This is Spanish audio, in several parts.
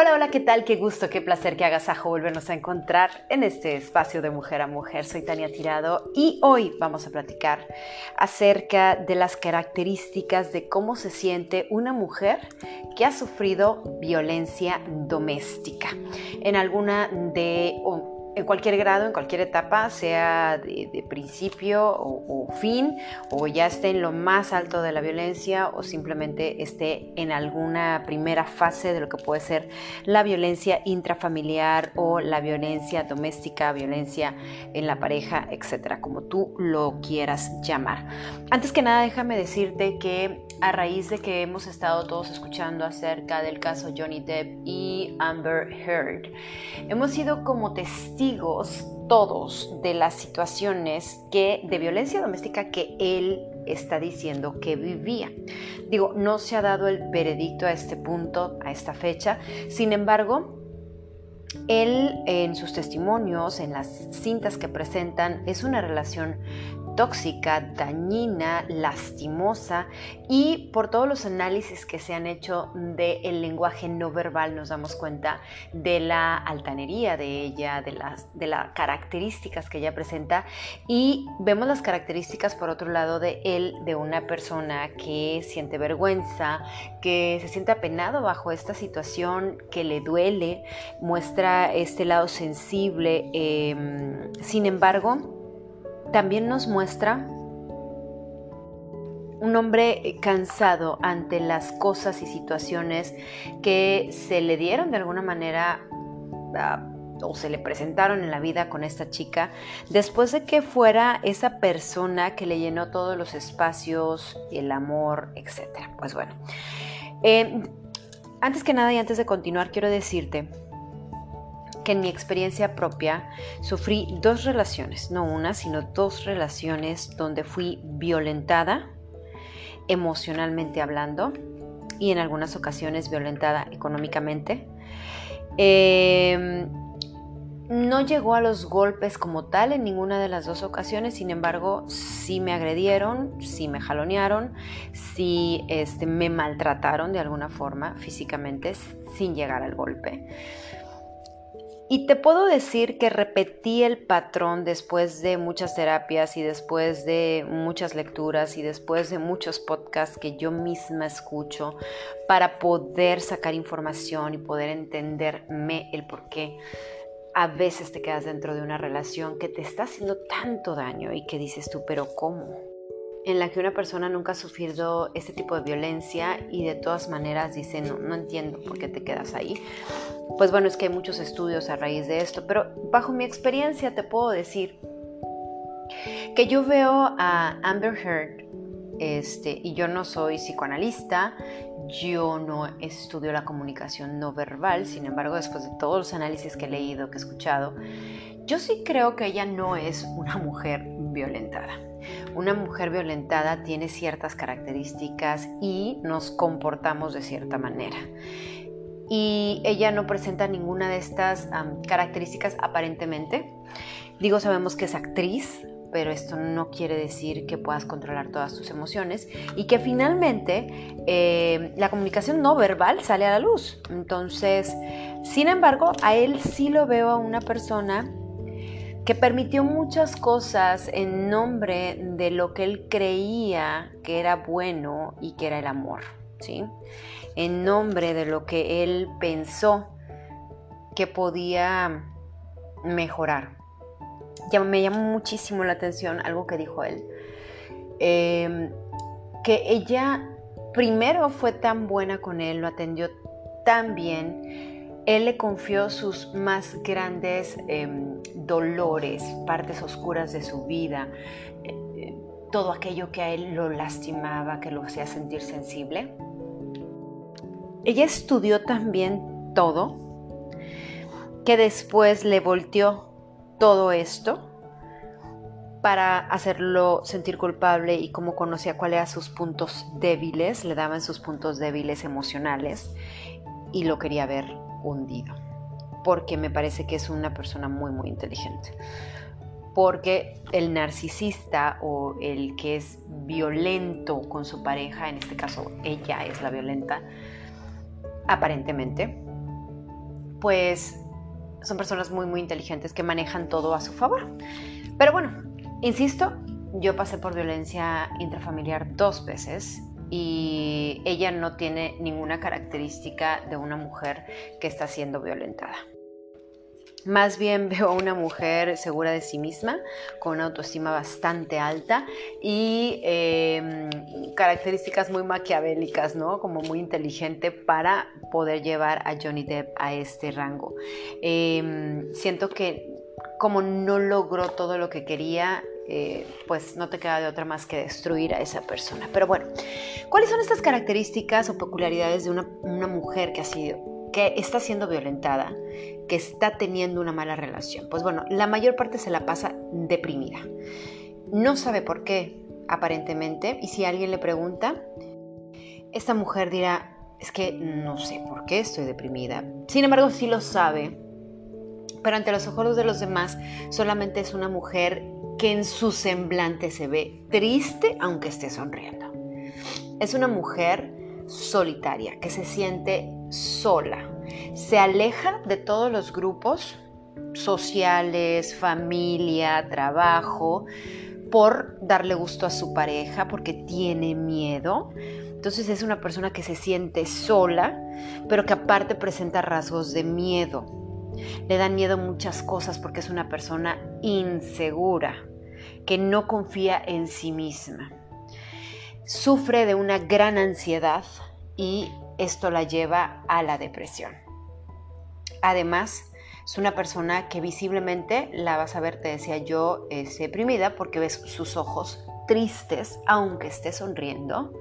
Hola, hola, ¿qué tal? Qué gusto, qué placer, qué agasajo volvernos a encontrar en este espacio de mujer a mujer. Soy Tania Tirado y hoy vamos a platicar acerca de las características de cómo se siente una mujer que ha sufrido violencia doméstica en alguna de en cualquier grado, en cualquier etapa, sea de, principio o, fin, o ya esté en lo más alto de la violencia o simplemente esté en alguna primera fase de lo que puede ser la violencia intrafamiliar o la violencia doméstica, violencia en la pareja, etcétera, como tú lo quieras llamar. Antes que nada, déjame decirte que a raíz de que hemos estado todos escuchando acerca del caso Johnny Depp y Amber Heard, hemos sido como testigos todos de las situaciones que, de violencia doméstica que él está diciendo que vivía. Digo, no se ha dado el veredicto a este punto, a esta fecha, sin embargo, él en sus testimonios, en las cintas que presentan, es una relación tóxica, dañina, lastimosa y por todos los análisis que se han hecho del lenguaje no verbal nos damos cuenta de la altanería de ella, de las, de las características que ella presenta y vemos las características por otro lado de él, de una persona que siente vergüenza, que se siente apenado bajo esta situación, que le duele, muestra este lado sensible, em, sin embargo, también nos muestra un hombre cansado ante las cosas y situaciones que se le dieron de alguna manera ah, o se le presentaron en la vida con esta chica, después de que fuera esa persona que le llenó todos los espacios, el amor, etc. Pues bueno, eh, antes que nada y antes de continuar, quiero decirte en mi experiencia propia sufrí dos relaciones, no una, sino dos relaciones donde fui violentada emocionalmente hablando y en algunas ocasiones violentada económicamente. Em, no llegó a los golpes como tal en ninguna de las dos ocasiones, sin embargo, sí me agredieron, sí me jalonearon, sí este, me maltrataron de alguna forma físicamente sin llegar al golpe. Y te puedo decir que repetí el patrón después de muchas terapias y después de muchas lecturas y después de muchos podcasts que yo misma escucho para poder sacar información y poder entenderme el por qué a veces te quedas dentro de una relación que te está haciendo tanto daño y que dices tú, pero ¿cómo? En la que una persona nunca ha sufrido este tipo de violencia y de todas maneras dice, no, no entiendo por qué te quedas ahí. Pues bueno, es que hay muchos estudios a raíz de esto, pero bajo mi experiencia te puedo decir que yo veo a Amber Heard, este, y yo no soy psicoanalista, yo no estudio la comunicación no verbal, sin embargo, después de todos los análisis que he leído, que he escuchado, yo sí creo que ella no es una mujer violentada. Una mujer violentada tiene ciertas características y nos comportamos de cierta manera. Y ella no presenta ninguna de estas características aparentemente. Digo, sabemos que es actriz, pero esto no quiere decir que puedas controlar todas tus emociones y que finalmente eh, la comunicación no verbal sale a la luz. Entonces, sin embargo, a él sí lo veo a una persona que permitió muchas cosas en nombre de lo que él creía que era bueno y que era el amor, ¿sí? En nombre de lo que él pensó que podía mejorar. Ya me llamó muchísimo la atención algo que dijo él, em, que ella primero fue tan buena con él, lo atendió tan bien, él le confió sus más grandes em, dolores, partes oscuras de su vida, eh, todo aquello que a él lo lastimaba, que lo hacía sentir sensible. Ella estudió también todo, que después le volteó todo esto para hacerlo sentir culpable y como conocía cuáles eran sus puntos débiles, le daban sus puntos débiles emocionales y lo quería ver hundido, porque me parece que es una persona muy, muy inteligente. Porque el narcisista o el que es violento con su pareja, en este caso ella es la violenta, aparentemente, pues son personas muy, muy inteligentes que manejan todo a su favor. Pero bueno, insisto, yo pasé por violencia intrafamiliar dos veces y ella no tiene ninguna característica de una mujer que está siendo violentada. Más bien veo a una mujer segura de sí misma, con una autoestima bastante alta y em, características muy maquiavélicas, ¿no? Como muy inteligente para poder llevar a Johnny Depp a este rango. Em, siento que como no logró todo lo que quería, eh, pues no te queda de otra más que destruir a esa persona. Pero bueno, ¿cuáles son estas características o peculiaridades de una, una mujer que ha sido que está siendo violentada, que está teniendo una mala relación. Pues bueno, la mayor parte se la pasa deprimida. No sabe por qué, aparentemente, y si alguien le pregunta, esta mujer dirá, es que no sé por qué estoy deprimida. Sin embargo, sí lo sabe, pero ante los ojos de los demás solamente es una mujer que en su semblante se ve triste aunque esté sonriendo. Es una mujer solitaria, que se siente sola. Se aleja de todos los grupos sociales, familia, trabajo, por darle gusto a su pareja, porque tiene miedo. Entonces es una persona que se siente sola, pero que aparte presenta rasgos de miedo. Le dan miedo muchas cosas porque es una persona insegura, que no confía en sí misma sufre de una gran ansiedad y esto la lleva a la depresión. Además, es una persona que visiblemente la vas a ver, te decía yo, es deprimida porque ves sus ojos tristes, aunque esté sonriendo.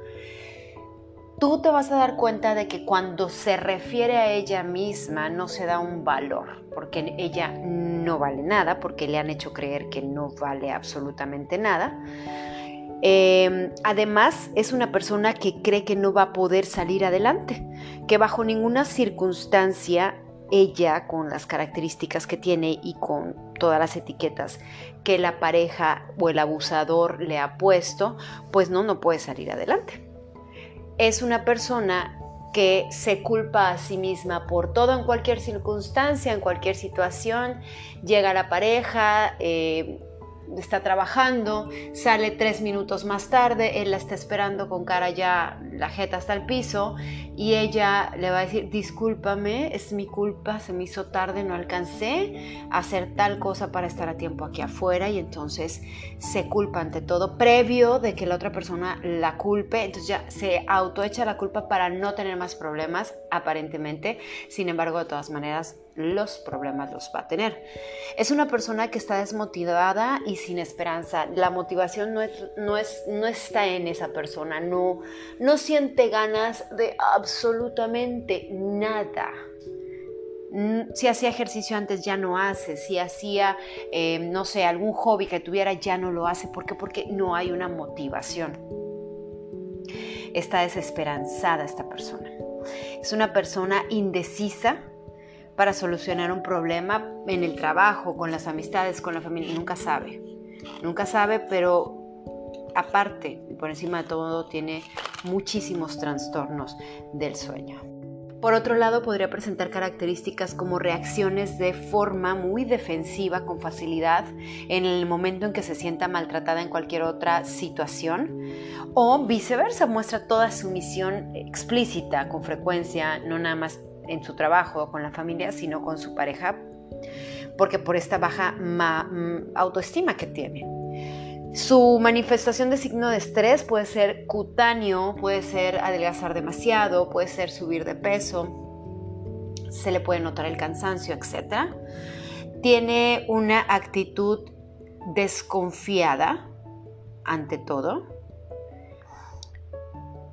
Tú te vas a dar cuenta de que cuando se refiere a ella misma no se da un valor, porque ella no vale nada, porque le han hecho creer que no vale absolutamente nada Em, además, es una persona que cree que no va a poder salir adelante, que bajo ninguna circunstancia ella, con las características que tiene y con todas las etiquetas que la pareja o el abusador le ha puesto, pues no, no puede salir adelante. Es una persona que se culpa a sí misma por todo en cualquier circunstancia, en cualquier situación. Llega la pareja, eh, está trabajando, sale tres minutos más tarde, él la está esperando con cara ya, la jeta hasta el piso, y ella le va a decir, discúlpame, es mi culpa, se me hizo tarde, no alcancé a hacer tal cosa para estar a tiempo aquí afuera, y entonces se culpa ante todo, previo de que la otra persona la culpe, entonces ya se autoecha la culpa para no tener más problemas, aparentemente, sin embargo, de todas maneras, los problemas los va a tener. Es una persona que está desmotivada y sin esperanza. La motivación no, no, es, no está en esa persona, no, no siente ganas de absolutamente nada. Si hacía ejercicio antes ya no hace, si hacía, eh, no sé, algún hobby que tuviera ya no lo hace. ¿Por qué? Porque no hay una motivación. Está desesperanzada esta persona. Es una persona indecisa, para solucionar un problema en el trabajo, con las amistades, con la familia. Nunca sabe. Nunca sabe, pero aparte y por encima de todo tiene muchísimos trastornos del sueño. Por otro lado, podría presentar características como reacciones de forma muy defensiva con facilidad en el momento en que se sienta maltratada en cualquier otra situación o viceversa, muestra toda sumisión explícita con frecuencia, no nada más en su trabajo o con la familia, sino con su pareja, porque por esta baja mm, autoestima que tiene. Su manifestación de signo de estrés puede ser cutáneo, puede ser adelgazar demasiado, puede ser subir de peso, se le puede notar el cansancio, etc. Tiene una actitud desconfiada ante todo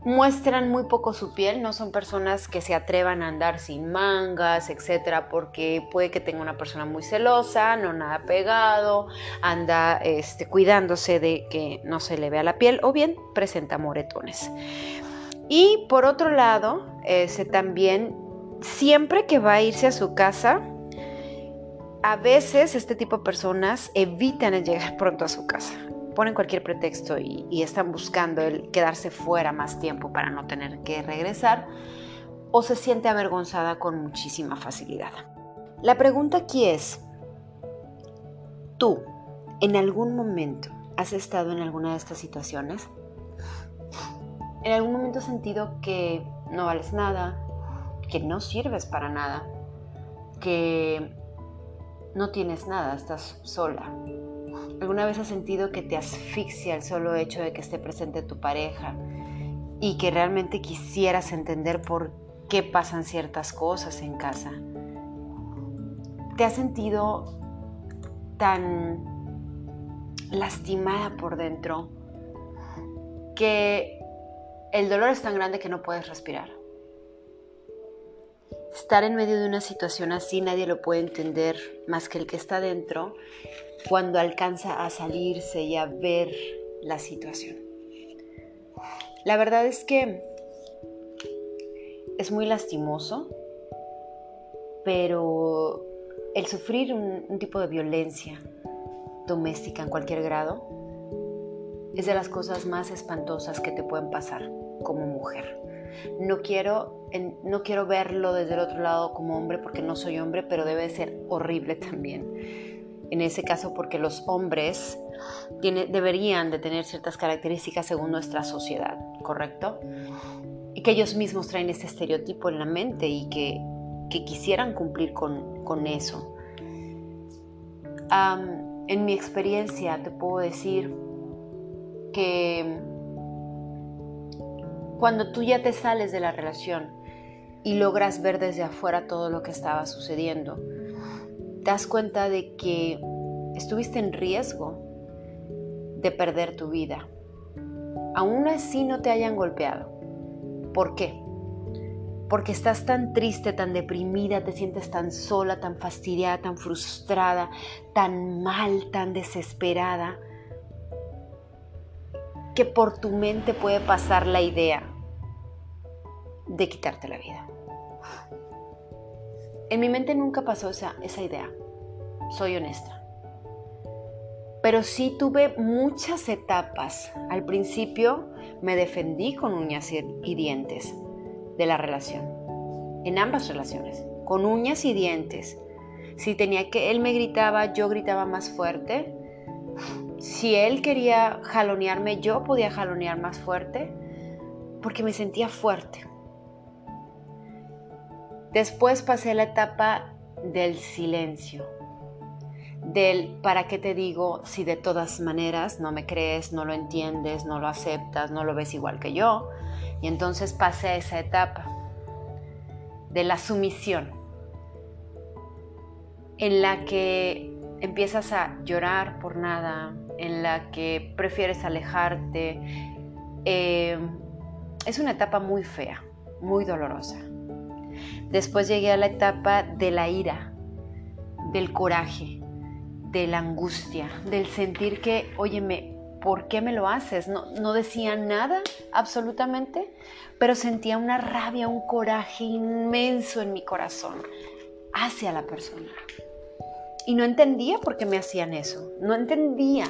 muestran muy poco su piel, no son personas que se atrevan a andar sin mangas, etcétera, porque puede que tenga una persona muy celosa, no nada pegado, anda este, cuidándose de que no se le vea la piel o bien presenta moretones. Y por otro lado, ese también, siempre que va a irse a su casa, a veces este tipo de personas evitan llegar pronto a su casa ponen cualquier pretexto y, están buscando el quedarse fuera más tiempo para no tener que regresar o se siente avergonzada con muchísima facilidad. La pregunta aquí es, ¿tú en algún momento has estado en alguna de estas situaciones? ¿En algún momento has sentido que no vales nada, que no sirves para nada, que no tienes nada, estás sola? ¿Alguna vez has sentido que te asfixia el solo hecho de que esté presente tu pareja y que realmente quisieras entender por qué pasan ciertas cosas en casa? ¿Te has sentido tan lastimada por dentro que el dolor es tan grande que no puedes respirar? Estar en medio de una situación así nadie lo puede entender más que el que está dentro cuando alcanza a salirse y a ver la situación. La verdad es que es muy lastimoso, pero el sufrir un, tipo de violencia doméstica en cualquier grado es de las cosas más espantosas que te pueden pasar como mujer. No quiero, no quiero verlo desde el otro lado como hombre porque no soy hombre, pero debe ser horrible también en ese caso porque los hombres deberían de tener ciertas características según nuestra sociedad, ¿correcto? Y que ellos mismos traen este estereotipo en la mente y que, quisieran cumplir con, eso. en mi experiencia te puedo decir que cuando tú ya te sales de la relación y logras ver desde afuera todo lo que estaba sucediendo, te das cuenta de que estuviste en riesgo de perder tu vida. Aún así no te hayan golpeado. ¿Por qué? Porque estás tan triste, tan deprimida, te sientes tan sola, tan fastidiada, tan frustrada, tan mal, tan desesperada, que por tu mente puede pasar la idea de quitarte la vida. En mi mente nunca pasó esa, esa idea, soy honesta. Pero sí tuve muchas etapas. Al principio me defendí con uñas y dientes de la relación, en ambas relaciones, con uñas y dientes. Si tenía que, él me gritaba, yo gritaba más fuerte. Si él quería jalonearme, yo podía jalonear más fuerte, porque me sentía fuerte. Después pasé la etapa del silencio, del para qué te digo si de todas maneras no me crees, no lo entiendes, no lo aceptas, no lo ves igual que yo. Y entonces pasé a esa etapa de la sumisión, en la que empiezas a llorar por nada, en la que prefieres alejarte. Eh, es una etapa muy fea, muy dolorosa. Después llegué a la etapa de la ira, del coraje, de la angustia, del sentir que, óyeme, ¿por qué me lo haces? No, no decía nada absolutamente, pero sentía una rabia, un coraje inmenso en mi corazón hacia la persona. Y no entendía por qué me hacían eso. No entendía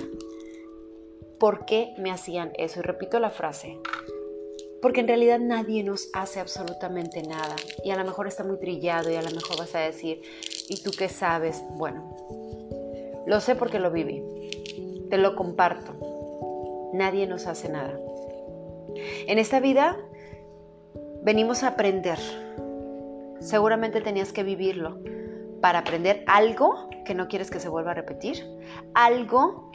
por qué me hacían eso. Y repito la frase, porque en realidad nadie nos hace absolutamente nada. Y a lo mejor está muy trillado y a lo mejor vas a decir, ¿y tú qué sabes? Bueno, lo sé porque lo viví. Te lo comparto. Nadie nos hace nada. En esta vida venimos a aprender. Seguramente tenías que vivirlo para aprender algo que no quieres que se vuelva a repetir, algo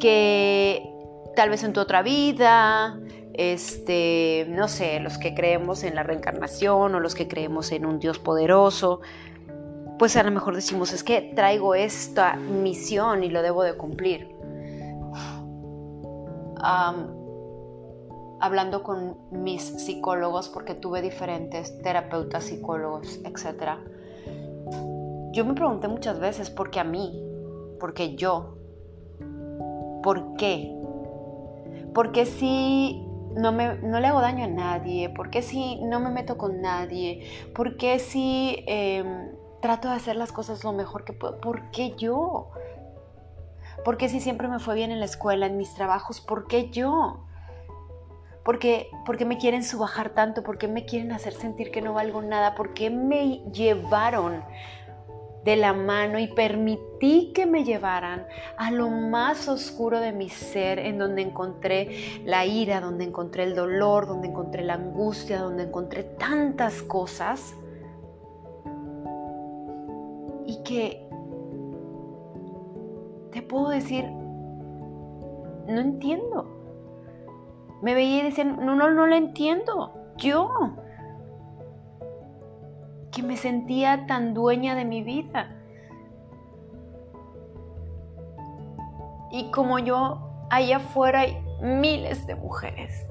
que tal vez en tu otra vida, este, no sé, los que creemos en la reencarnación o los que creemos en un Dios poderoso, pues a lo mejor decimos, es que traigo esta misión y lo debo de cumplir. hablando con mis psicólogos, porque tuve diferentes terapeutas, psicólogos, etc. Yo me pregunté muchas veces, ¿por qué a mí? ¿Por qué yo? ¿Por qué? Porque si no, me, no le hago daño a nadie? ¿Por qué si no me meto con nadie? ¿Por qué si em, trato de hacer las cosas lo mejor que puedo? ¿Por qué yo? ¿Por qué si siempre me fue bien en la escuela, en mis trabajos? ¿Por qué yo? porque, porque me quieren subajar tanto, porque me quieren hacer sentir que no valgo nada, porque me llevaron de la mano y permití que me llevaran a lo más oscuro de mi ser, en donde encontré la ira, donde encontré el dolor, donde encontré la angustia, donde encontré tantas cosas. Y que te puedo decir, no entiendo. Me veía y decía, no, no, no lo entiendo. Yo, que me sentía tan dueña de mi vida. Y como yo, allá afuera hay miles de mujeres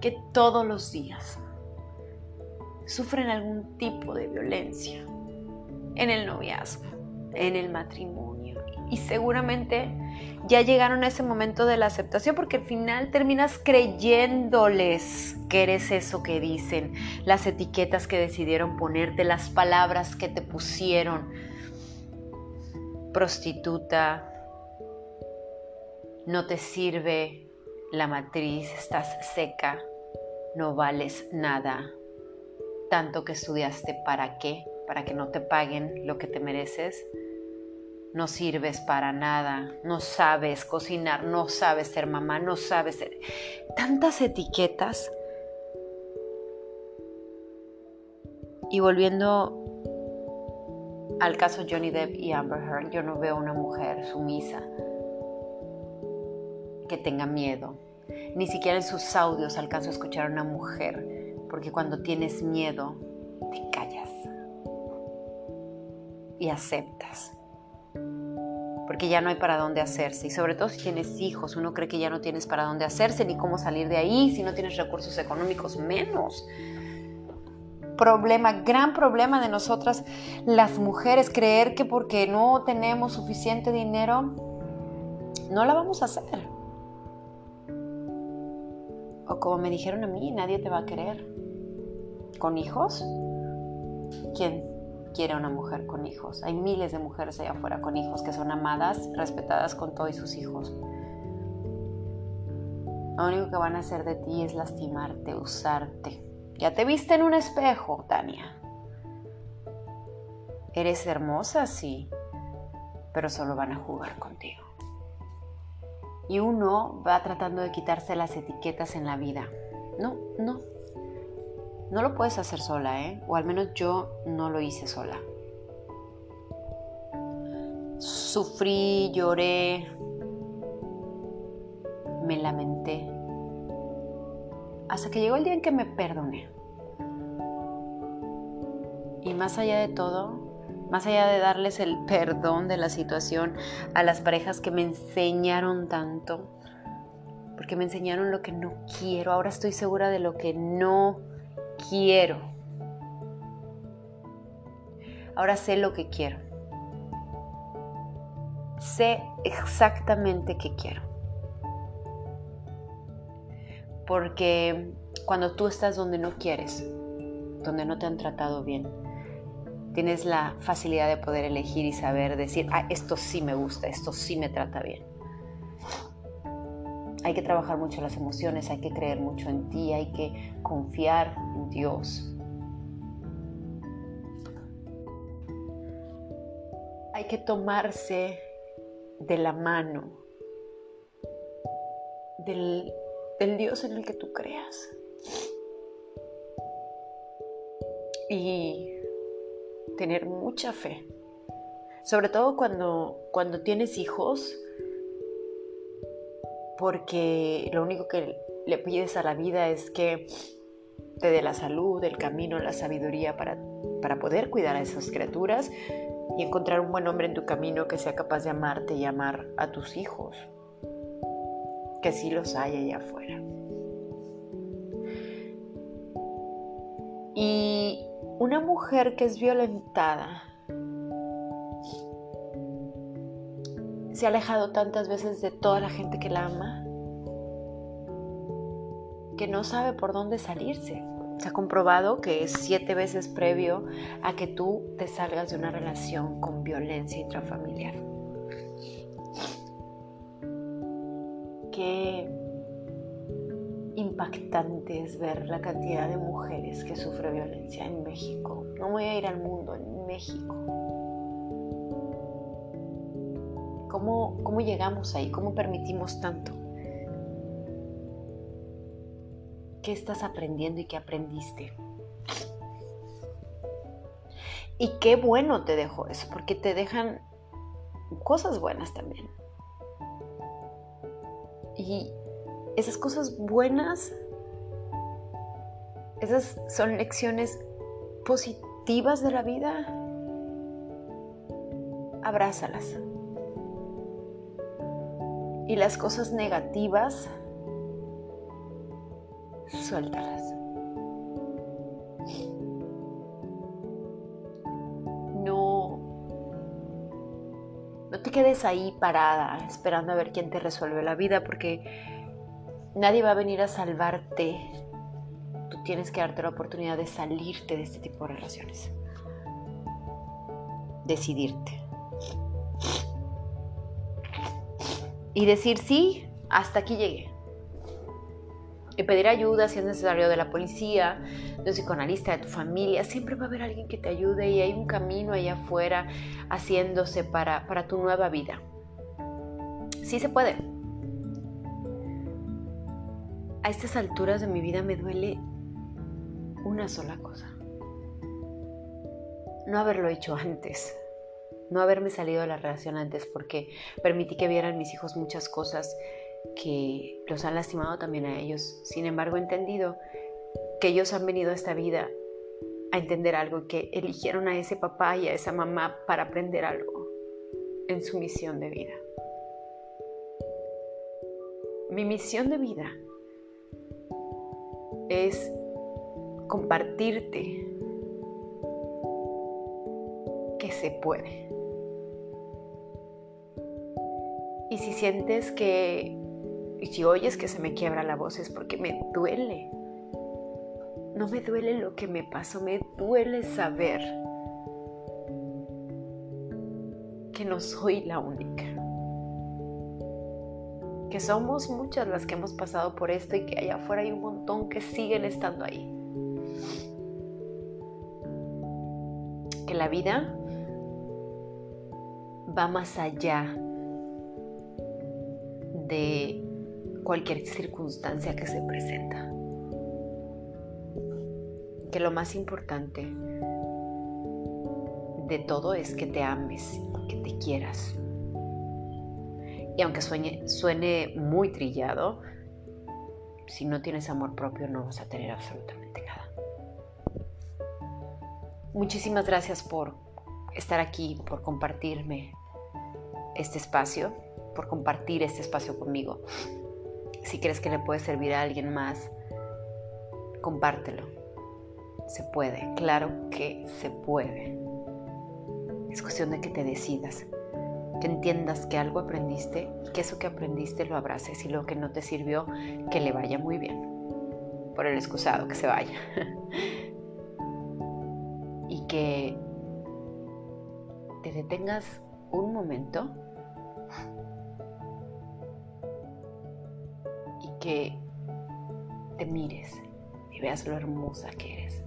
que todos los días sufren algún tipo de violencia en el noviazgo, en el matrimonio. Y seguramente ya llegaron a ese momento de la aceptación porque al final terminas creyéndoles que eres eso que dicen, las etiquetas que decidieron ponerte, las palabras que te pusieron. Prostituta, no te sirve la matriz, estás seca, no vales nada. Tanto que estudiaste, ¿para qué? Para que no te paguen lo que te mereces no sirves para nada, no sabes cocinar, no sabes ser mamá, no sabes ser... Tantas etiquetas. Y volviendo al caso Johnny Depp y Amber Heard, yo no veo una mujer sumisa que tenga miedo. Ni siquiera en sus audios alcanzo a escuchar a una mujer, porque cuando tienes miedo, te callas y aceptas porque ya no hay para dónde hacerse. Y sobre todo si tienes hijos, uno cree que ya no tienes para dónde hacerse ni cómo salir de ahí, si no tienes recursos económicos, menos. Problema, gran problema de nosotras las mujeres, creer que porque no tenemos suficiente dinero, no la vamos a hacer. O como me dijeron a mí, nadie te va a querer. ¿Con hijos? ¿Quién? Quiere una mujer con hijos. Hay miles de mujeres allá afuera con hijos que son amadas, respetadas con todos sus hijos. Lo único que van a hacer de ti es lastimarte, usarte. Ya te viste en un espejo, Tania. Eres hermosa, sí, pero solo van a jugar contigo. Y uno va tratando de quitarse las etiquetas en la vida. No, no, no lo puedes hacer sola, ¿eh? O al menos yo no lo hice sola. Sufrí, lloré, me lamenté. Hasta que llegó el día en que me perdoné. Y más allá de todo, más allá de darles el perdón de la situación a las parejas que me enseñaron tanto, porque me enseñaron lo que no quiero, ahora estoy segura de lo que no quiero. Ahora sé lo que quiero. Sé exactamente qué quiero. Porque cuando tú estás donde no quieres, donde no te han tratado bien, tienes la facilidad de poder elegir y saber decir, ah, esto sí me gusta, esto sí me trata bien. Hay que trabajar mucho las emociones, hay que creer mucho en ti, hay que confiar en Dios. Hay que tomarse de la mano del, Dios en el que tú creas. Y tener mucha fe. Sobre todo cuando, cuando tienes hijos, porque lo único que le pides a la vida es que te dé la salud, el camino, la sabiduría para, para poder cuidar a esas criaturas y encontrar un buen hombre en tu camino que sea capaz de amarte y amar a tus hijos, que sí los hay allá afuera. Y una mujer que es violentada se ha alejado tantas veces de toda la gente que la ama, que no sabe por dónde salirse. Se ha comprobado que es siete veces previo a que tú te salgas de una relación con violencia intrafamiliar. Qué, impactante es ver la cantidad de mujeres que sufren violencia en México. No voy a ir al mundo, en México. ¿Cómo, cómo llegamos ahí? ¿Cómo permitimos tanto? ¿Qué estás aprendiendo y qué aprendiste? Y qué bueno te dejó eso, porque te dejan cosas buenas también. Y esas cosas buenas, esas son lecciones positivas de la vida, abrázalas. Y las cosas negativas, suéltalas. No, no te quedes ahí parada esperando a ver quién te resuelve la vida porque Nadie va a venir a salvarte. Tú tienes que darte la oportunidad de salirte de este tipo de relaciones. Decidirte. Y decir sí, hasta aquí llegué. Y pedir ayuda si es necesario de la policía, de un psicoanalista, de tu familia. Siempre va a haber alguien que te ayude y hay un camino allá afuera haciéndose para, para tu nueva vida. Sí se puede a estas alturas de mi vida me duele una sola cosa. No haberlo hecho antes. No haberme salido de la relación antes porque permití que vieran mis hijos muchas cosas que los han lastimado también a ellos. Sin embargo, he entendido que ellos han venido a esta vida a entender algo, que eligieron a ese papá y a esa mamá para aprender algo en su misión de vida. Mi misión de vida es compartirte se puede. Y si sientes que, y si oyes que se me quiebra la voz es porque me duele. No me duele lo que me pasó, me duele saber que no soy la única que somos muchas las que hemos pasado por esto y que allá afuera hay un montón que siguen estando ahí. Que la vida va más allá de cualquier circunstancia que se presenta. Que lo más importante de todo es que te ames, que te quieras. Y aunque suene muy trillado, si no tienes amor propio no vas a tener absolutamente nada. Muchísimas gracias por estar aquí, por compartirme este espacio, por compartir este espacio conmigo. Si crees que le puede servir a alguien más, compártelo. Se puede, claro que se puede. Es cuestión de que te decidas que entiendas que algo aprendiste y que eso que aprendiste lo abraces y lo que no te sirvió, que le vaya muy bien. Por el excusado, que se vaya. y que te detengas un momento que te mires y veas lo hermosa que eres,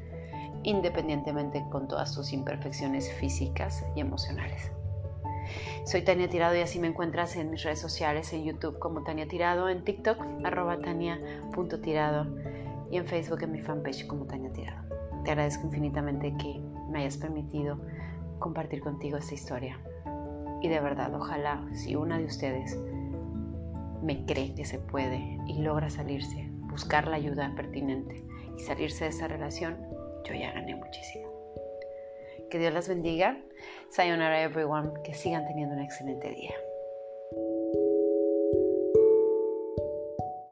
independientemente con todas tus imperfecciones físicas y emocionales. Soy Tania Tirado y así me encuentras en mis redes sociales, en YouTube como Tania Tirado, en TikTok arroba tania.tirado y en Facebook en mi fanpage como Tania Tirado. Te agradezco infinitamente que me hayas permitido compartir contigo esta historia. Y de verdad, ojalá si una de ustedes me cree que se puede y logra salirse, buscar la ayuda pertinente y salirse de esa relación, yo ya gané muchísimo. Que Dios las bendiga. Sayonara everyone. Que sigan teniendo un excelente día.